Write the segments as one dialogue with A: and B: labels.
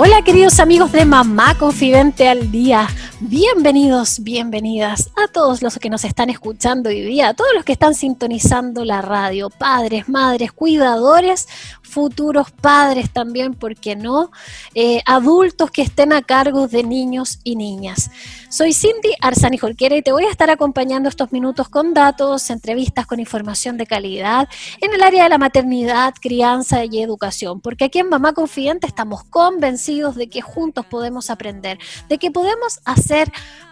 A: Hola queridos amigos de Mamá Confidente al Día. Bienvenidos, bienvenidas a todos los que nos están escuchando hoy día, a todos los que están sintonizando la radio, padres, madres, cuidadores, futuros padres también, ¿por qué no? Eh, adultos que estén a cargo de niños y niñas. Soy Cindy Arzani Jorquera y te voy a estar acompañando estos minutos con datos, entrevistas con información de calidad en el área de la maternidad, crianza y educación, porque aquí en Mamá Confidente estamos convencidos de que juntos podemos aprender, de que podemos hacer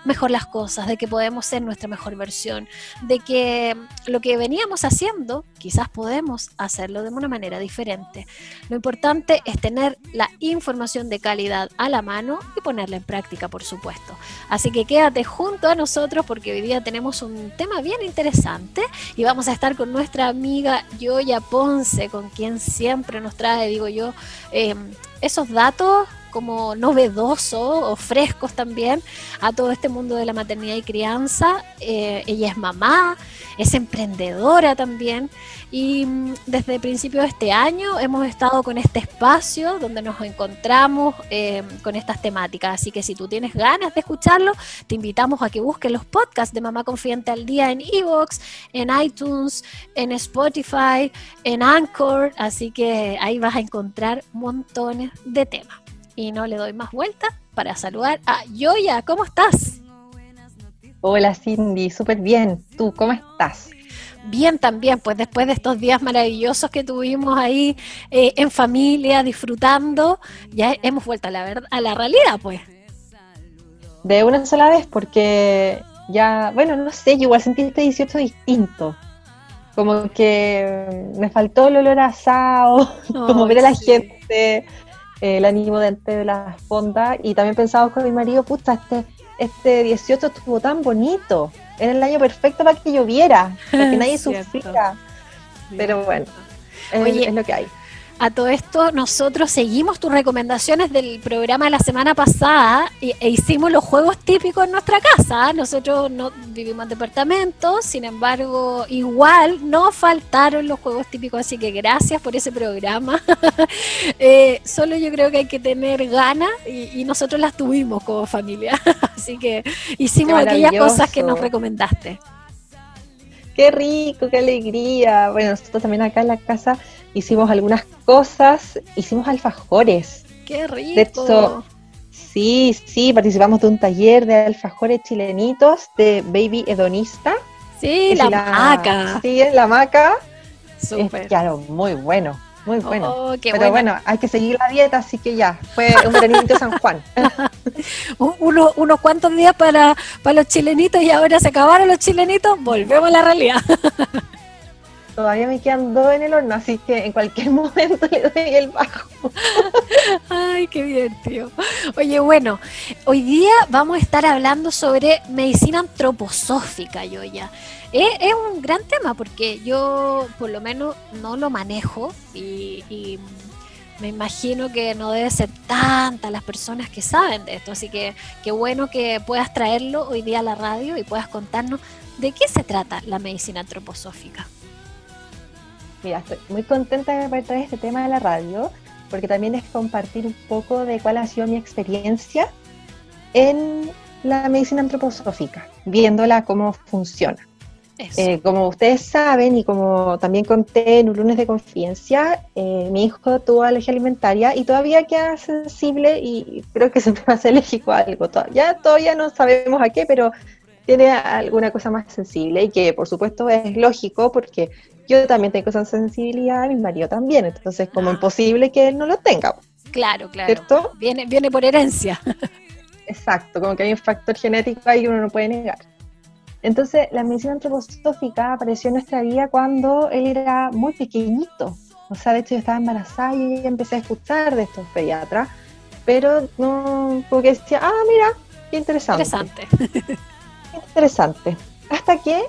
A: mejor las cosas, de que podemos ser nuestra mejor versión, de que lo que veníamos haciendo, quizás podemos hacerlo de una manera diferente. Lo importante es tener la información de calidad a la mano y ponerla en práctica, por supuesto. Así que quédate junto a nosotros porque hoy día tenemos un tema bien interesante y vamos a estar con nuestra amiga Yoya Ponce, con quien siempre nos trae, digo yo, eh, esos datos como novedosos o frescos también a todo este mundo de la maternidad y crianza. Eh, ella es mamá, es emprendedora también y mm, desde principio de este año hemos estado con este espacio donde nos encontramos eh, con estas temáticas. Así que si tú tienes ganas de escucharlo, te invitamos a que busques los podcasts de Mamá Confidente al Día en Evox, en iTunes, en Spotify, en Anchor. Así que ahí vas a encontrar montones de temas y no le doy más vueltas para saludar a Yoya. ¿Cómo estás?
B: Hola Cindy, súper bien. ¿Tú cómo estás?
A: Bien también, pues después de estos días maravillosos que tuvimos ahí eh, en familia, disfrutando, ya hemos vuelto a la, verdad, a la realidad, pues.
B: De una sola vez, porque ya, bueno, no sé, yo igual sentí este 18 distinto. Como que me faltó el olor asado, como ver a la gente, el ánimo de la fonda y también pensaba con mi marido, puta, este, este 18 estuvo tan bonito, era el año perfecto para que lloviera, para que nadie sufriera. Pero bueno, es lo que hay.
A: A todo esto, nosotros seguimos tus recomendaciones del programa de la semana pasada e, hicimos los juegos típicos en nuestra casa. Nosotros no vivimos en departamentos, sin embargo, igual no faltaron los juegos típicos, así que gracias por ese programa. eh, solo yo creo que hay que tener ganas y, nosotros las tuvimos como familia. así que hicimos aquellas cosas que nos recomendaste.
B: Qué rico, qué alegría. Bueno, nosotros también acá en la casa hicimos algunas cosas, hicimos alfajores.
A: ¡Qué rico!
B: De hecho, sí, sí, participamos de un taller de alfajores chilenitos de Baby Hedonista.
A: Sí, la, maca.
B: Sí, es la maca. Súper. claro, muy bueno. Muy bueno. Oh, Pero bueno. hay que seguir la dieta, así que ya, fue un veranito San Juan.
A: Uno, unos cuantos días para, para los chilenitos y ahora se acabaron los chilenitos, volvemos a la realidad.
B: Todavía me quedan dos en el horno, así que en cualquier momento le doy el bajo.
A: Ay, qué bien, tío. Oye, bueno, hoy día vamos a estar hablando sobre medicina antroposófica, yo ya. Es, un gran tema porque yo por lo menos no lo manejo y, me imagino que no debe ser tantas las personas que saben de esto, así que qué bueno que puedas traerlo hoy día a la radio y puedas contarnos de qué se trata la medicina antroposófica.
B: Mira, estoy muy contenta de poder traer este tema de la radio, porque también es compartir un poco de cuál ha sido mi experiencia en la medicina antroposófica, viéndola cómo funciona. Eh, como ustedes saben y como también conté en un lunes de confidencia, eh, mi hijo tuvo alergia alimentaria y todavía queda sensible y creo que siempre va a ser alérgico a algo. Ya todavía no sabemos a qué, pero tiene alguna cosa más sensible y que por supuesto es lógico porque yo también tengo esa sensibilidad, mi marido también, entonces como ah. imposible que él no lo tenga.
A: Claro, claro. ¿Cierto? Viene, viene por herencia.
B: Exacto, como que hay un factor genético ahí que uno no puede negar. Entonces, la medicina antroposófica apareció en nuestra vida cuando él era muy pequeñito. O sea, de hecho, yo estaba embarazada y empecé a escuchar de estos pediatras pero no, porque decía, ah, mira, qué interesante.
A: Interesante.
B: interesante. Hasta que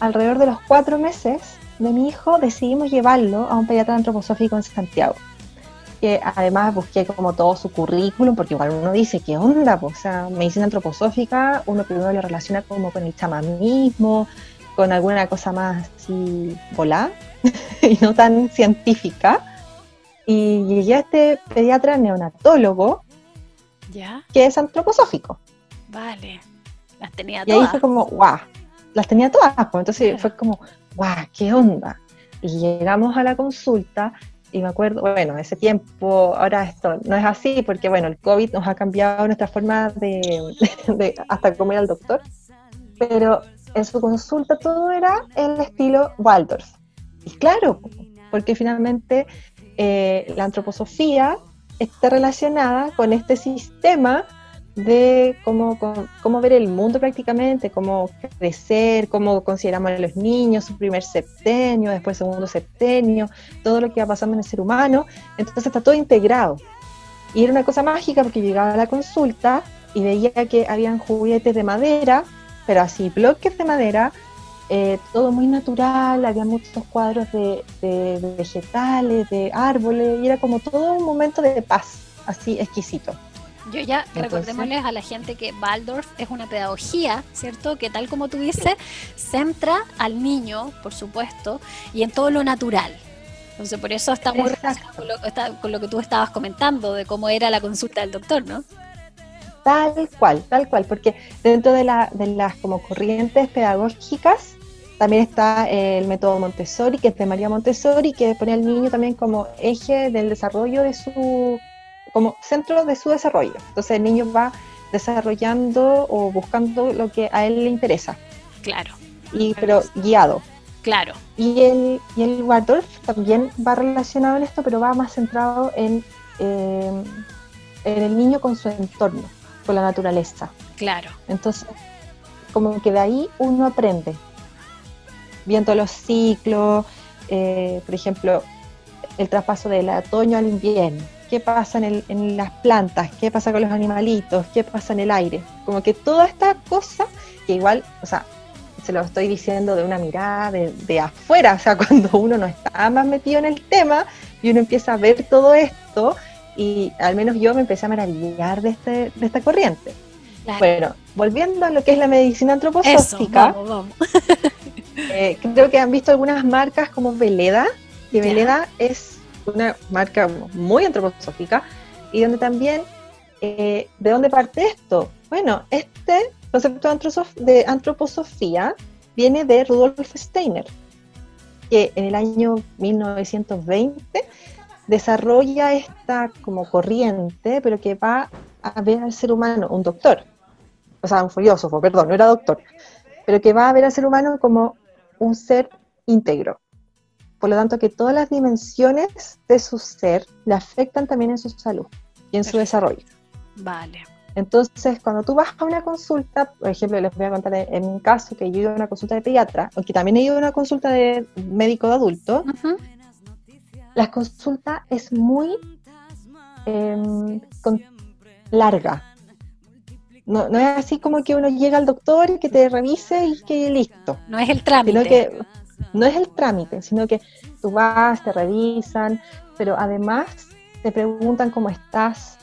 B: alrededor de los cuatro meses de mi hijo decidimos llevarlo a un pediatra antroposófico en Santiago. Que además busqué como todo su currículum, porque igual uno dice, ¿qué onda? Pues, o sea, medicina antroposófica, uno primero lo relaciona como con el chamanismo, con alguna cosa más así volá y no tan científica. Y llegué a este pediatra neonatólogo,
A: ¿Ya?
B: que es antroposófico.
A: Vale. Las tenía
B: Y ahí fue como, guau, las tenía todas, pues entonces fue como, guau, ¿qué onda? Y llegamos a la consulta y me acuerdo, bueno, ese tiempo, ahora esto no es así porque, bueno, el COVID nos ha cambiado nuestra forma de, de hasta cómo ir al doctor, pero en su consulta todo era el estilo Waldorf. Y claro, porque finalmente eh, la antroposofía está relacionada con este sistema de cómo, cómo, ver el mundo prácticamente, cómo crecer, cómo consideramos a los niños, su primer septenio, después segundo septenio, todo lo que va pasando en el ser humano. Entonces está todo integrado. Y era una cosa mágica porque llegaba a la consulta y veía que habían juguetes de madera, pero así, bloques de madera, eh, todo muy natural, había muchos cuadros de, de vegetales, de árboles, y era como todo un momento de paz, así exquisito.
A: Yo ya recordémosles a la gente que Waldorf es una pedagogía, ¿cierto? Que tal como tú dices, centra al niño, por supuesto, y en todo lo natural. Entonces, por eso está muy con lo, con lo que tú estabas comentando de cómo era la consulta del doctor, ¿no?
B: Tal cual, tal cual, porque dentro de, la, de las como corrientes pedagógicas también está el método Montessori, que es de María Montessori, que pone al niño también como eje del desarrollo de su como centro de su desarrollo. Entonces el niño va desarrollando o buscando lo que a él le interesa.
A: Claro.
B: Y, pero guiado.
A: Claro.
B: Y el, y el Waldorf también va relacionado en esto, pero va más centrado en, eh, en el niño con su entorno, con la naturaleza.
A: Claro.
B: Entonces, como que de ahí uno aprende, viendo los ciclos, eh, por ejemplo, el traspaso del otoño al invierno qué pasa en, las plantas, qué pasa con los animalitos, qué pasa en el aire. Como que toda esta cosa, que igual, o sea, se lo estoy diciendo de una mirada de, afuera, o sea, cuando uno no está más metido en el tema y uno empieza a ver todo esto, y al menos yo me empecé a maravillar de, este, de esta corriente. Bueno, volviendo a lo que es la medicina antroposófica, eh, creo que han visto algunas marcas como Veleda, que Veleda es una marca muy antroposófica y donde también, eh, ¿de dónde parte esto? Bueno, este concepto de antroposofía viene de Rudolf Steiner, que en el año 1920 desarrolla esta como corriente, pero que va a ver al ser humano, un doctor, o sea, un filósofo, perdón, no era doctor, pero que va a ver al ser humano como un ser íntegro, por lo tanto, que todas las dimensiones de su ser le afectan también en su salud y en su desarrollo.
A: Vale.
B: Entonces, cuando tú vas a una consulta, por ejemplo, les voy a contar en mi caso que yo he ido a una consulta de pediatra, aunque también he ido a una consulta de médico de adulto, la consulta es muy em, larga. No, no, es así como que uno llega al doctor y que te revise y que listo.
A: No es el trámite.
B: Sino que no es el trámite, sino que tú vas, te revisan, pero además te preguntan cómo estás,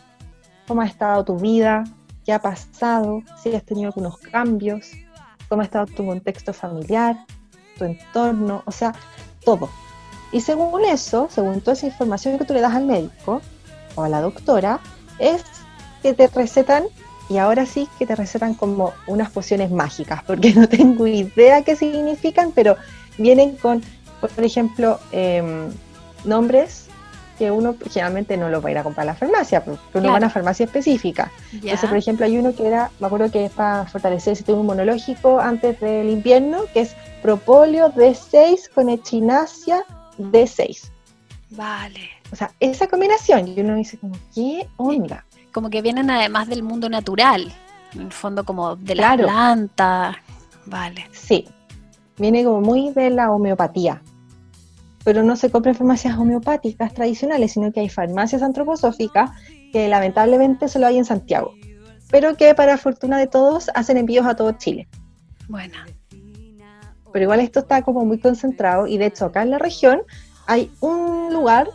B: cómo ha estado tu vida, qué ha pasado, si has tenido algunos cambios, cómo ha estado tu contexto familiar, tu entorno, o sea, todo. Y según eso, según toda esa información que tú le das al médico o a la doctora, es que te recetan, y ahora sí que te recetan como unas pociones mágicas, porque no tengo idea qué significan, pero vienen con, por ejemplo, em, nombres que uno generalmente no lo va a ir a comprar a la farmacia, porque uno va a una farmacia específica. Entonces, por ejemplo, hay uno que era, me acuerdo que es para fortalecer el sistema inmunológico antes del invierno, que es propóleo D6 con echinacia D6.
A: Vale.
B: O sea, esa combinación, y uno dice como, ¿qué onda?
A: Como que vienen además del mundo natural, en el fondo como de la planta. Vale.
B: Sí, viene como muy de la homeopatía. pero no se compra en farmacias homeopáticas tradicionales, sino que hay farmacias antroposóficas que lamentablemente solo hay en Santiago, pero que para fortuna de todos hacen envíos a todo Chile.
A: Bueno.
B: Pero igual esto está como muy concentrado y de hecho acá en la región hay un lugar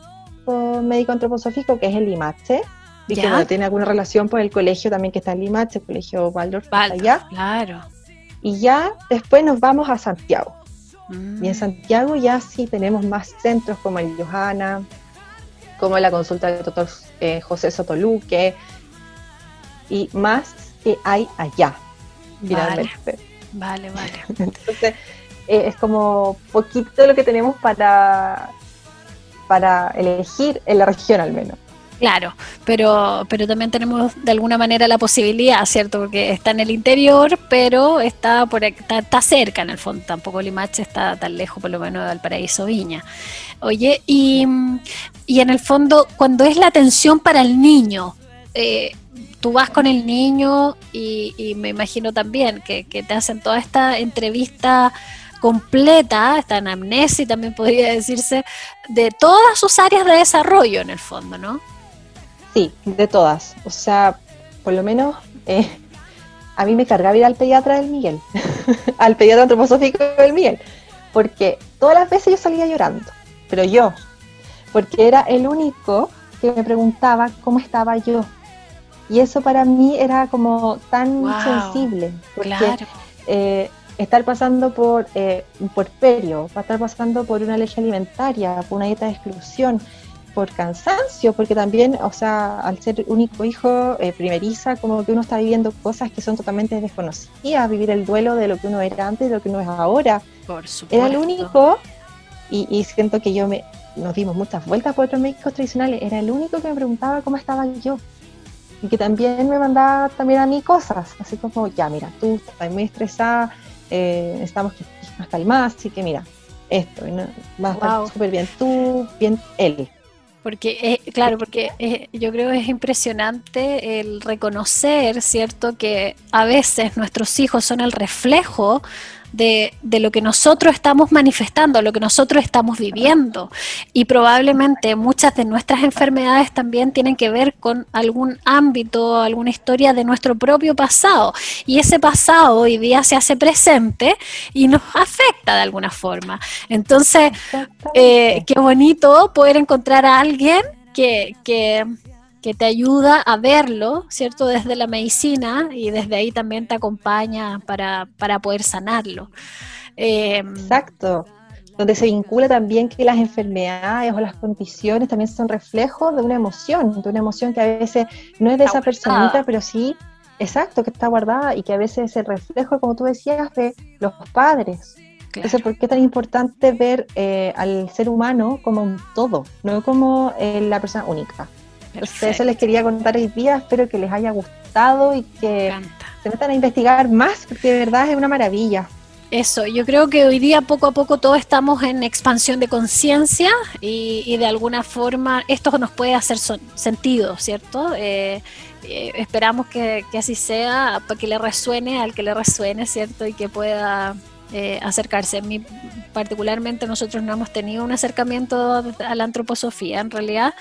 B: con médico antroposófico que es el Limache, y que tiene alguna relación por el colegio también que está en Limache, el colegio Waldorf, allá.
A: Claro.
B: Y ya después nos vamos a Santiago. Y en mm. Santiago ya sí tenemos más centros como el Johanna, como la consulta del doctor eh, José Sotoluque, y más que hay allá.
A: Vale, vale, vale.
B: Entonces, eh, es como poquito lo que tenemos para, para elegir en la región al menos.
A: Claro, pero, pero también tenemos de alguna manera la posibilidad, ¿cierto? Porque está en el interior, pero está por está, está cerca en el fondo. Tampoco Limache está tan lejos, por lo menos, del paraíso Viña. Oye, y, y en el fondo, cuando es la atención para el niño, eh, tú vas con el niño y, me imagino también que, que te hacen toda esta entrevista completa, esta anamnesis también podría decirse, de todas sus áreas de desarrollo en el fondo, ¿no?
B: Sí, de todas. O sea, por lo menos eh, a mí me cargaba ir al pediatra del Miguel, al pediatra antroposófico del Miguel, porque todas las veces yo salía llorando, pero yo, porque era el único que me preguntaba cómo estaba yo. Y eso para mí era como tan sensible, porque eh, estar pasando por eh, un puerperio, estar pasando por una alergia alimentaria, por una dieta de exclusión, por cansancio, porque también, o sea, al ser único hijo, eh, primeriza, como que uno está viviendo cosas que son totalmente desconocidas, vivir el duelo de lo que uno era antes, de lo que uno es ahora.
A: Por supuesto.
B: Era el único, y, siento que yo me, nos dimos muchas vueltas por otros médicos tradicionales, era el único que me preguntaba cómo estaba yo. Y que también me mandaba también a mí cosas, así como, ya, mira, tú estás muy estresada, eh, necesitamos que estés más calmada, así que mira, esto, ¿no? va a estar súper bien tú, bien él.
A: Porque, claro, porque yo creo que es impresionante el reconocer, ¿cierto?, que a veces nuestros hijos son el reflejo de, de, lo que nosotros estamos manifestando, lo que nosotros estamos viviendo. Y probablemente muchas de nuestras enfermedades también tienen que ver con algún ámbito, alguna historia de nuestro propio pasado. Y ese pasado hoy día se hace presente y nos afecta de alguna forma. Entonces, eh, qué bonito poder encontrar a alguien que, que que te ayuda a verlo, ¿cierto? Desde la medicina y desde ahí también te acompaña para, poder sanarlo.
B: Em, Exacto. Donde se vincula también que las enfermedades o las condiciones también son reflejos de una emoción, de una emoción que a veces no es de esa personita, pero sí, exacto, que está guardada y que a veces es el reflejo, como tú decías, de los padres. Entonces, ¿por qué es tan importante ver eh, al ser humano como un todo, no como eh, la persona única? Eso les quería contar hoy día, espero que les haya gustado y que se metan a investigar más, porque de verdad es una maravilla.
A: Eso, yo creo que hoy día poco a poco todos estamos en expansión de conciencia y, de alguna forma esto nos puede hacer sentido, ¿cierto? Eh, eh, esperamos que, que, así sea, para que le resuene al que le resuene, ¿cierto? Y que pueda eh, acercarse. Mí, particularmente, nosotros no hemos tenido un acercamiento a la antroposofía, en realidad,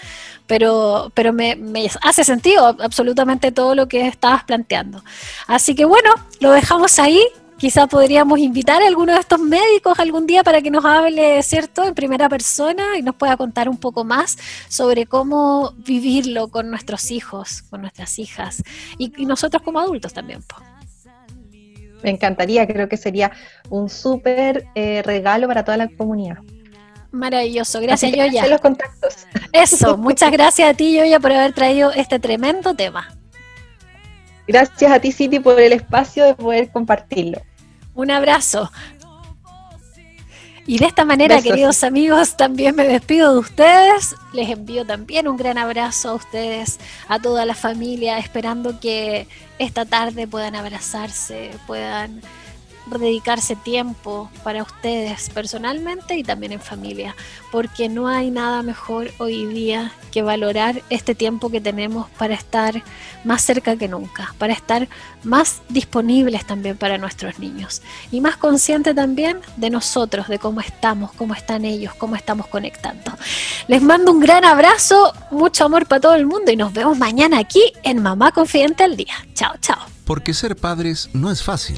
A: pero, pero me, hace sentido absolutamente todo lo que estabas planteando. Así que bueno, lo dejamos ahí. Quizá podríamos invitar a alguno de estos médicos algún día para que nos hable, ¿cierto?, en primera persona y nos pueda contar un poco más sobre cómo vivirlo con nuestros hijos, con nuestras hijas y, nosotros como adultos también.
B: Me encantaría, creo que sería un súper eh, regalo para toda la comunidad.
A: Maravilloso, gracias Yoya.
B: los contactos.
A: Eso, muchas gracias a ti Yoya por haber traído este tremendo tema.
B: Gracias a ti City por el espacio de poder compartirlo.
A: Un abrazo. Y de esta manera, queridos amigos, también me despido de ustedes. Les envío también un gran abrazo a ustedes, a toda la familia, esperando que esta tarde puedan abrazarse, puedan dedicarse tiempo para ustedes personalmente y también en familia, porque no hay nada mejor hoy día que valorar este tiempo que tenemos para estar más cerca que nunca, para estar más disponibles también para nuestros niños y más consciente también de nosotros, de cómo estamos, cómo están ellos, cómo estamos conectando. Les mando un gran abrazo, mucho amor para todo el mundo y nos vemos mañana aquí en Mamá Confidente al Día. Chao, chao.
C: Porque ser padres no es fácil.